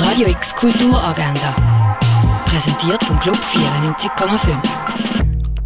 Radio X Kulturagenda. Präsentiert vom Club 94,5.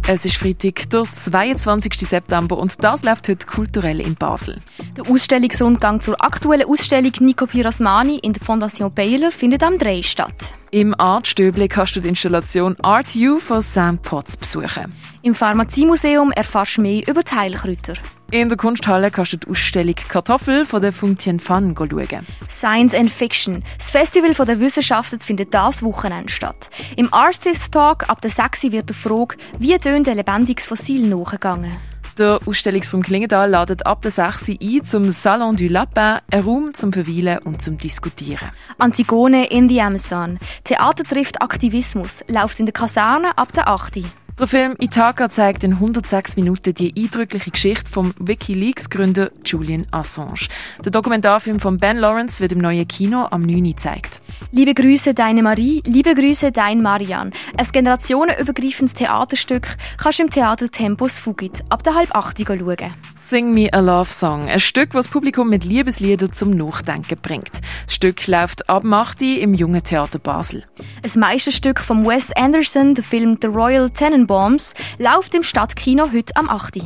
Es ist Freitag, der 22. September und das läuft heute kulturell in Basel. Der Ausstellungsrundgang zur aktuellen Ausstellung Nico Pirosmani in der Fondation Baylor findet am 3 statt. Im Artstöble kannst du die Installation Art You von Sam Potts besuchen. Im Pharmaziemuseum erfährst du mehr über die Heilkräuter. In der Kunsthalle kannst du die Ausstellung Kartoffel von der Fung Tien Fan schauen. Science and Fiction. Das Festival der Wissenschaften findet das Wochenende statt. Im Artist Talk ab der 6 wird die Frage, wie tönt ein lebendiges Fossil nachgegangen. Der Ausstellungsraum Klingenthal ladet ab der 6 ein zum Salon du Lapin, ein Raum zum Verweilen und zum Diskutieren. Antigone in the Amazon. Theater trifft Aktivismus. Läuft in der Kaserne ab der 8. Der Film Ithaka zeigt in 106 Minuten die eindrückliche Geschichte vom WikiLeaks-Gründer Julian Assange. Der Dokumentarfilm von Ben Lawrence wird im neuen Kino am 9. gezeigt. Liebe Grüße, deine Marie, liebe Grüße, dein Marian. Ein generationenübergreifendes Theaterstück kannst du im Theater Tempus Fugit ab der halb 8 schauen. Sing Me a Love Song, ein Stück, das das Publikum mit Liebesliedern zum Nachdenken bringt. Das Stück läuft ab 8 im Jungen Theater Basel. Ein Meisterstück von Wes Anderson, der Film The Royal Tenenbaums, läuft im Stadtkino heute am 8. Die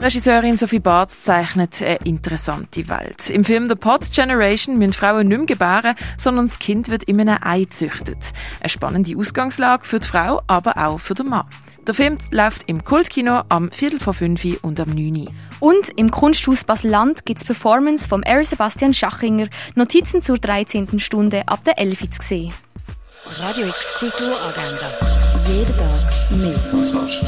Regisseurin Sophie Barth zeichnet eine interessante Welt. Im Film The Pod Generation müssen Frauen nicht mehr gebären, sondern das Kind wird in einem Ei gezüchtet. Eine spannende Ausgangslage für die Frau, aber auch für den Mann. Der Film läuft im Kultkino am Viertel vor fünf und am 9. Und im Kunsthaus Basel-Land gibt es Performance vom R. Sebastian Schachinger, Notizen zur 13. Stunde ab der 11 zu sehen. Radio X Kulturagenda. Jeden Tag mehr. Podcast.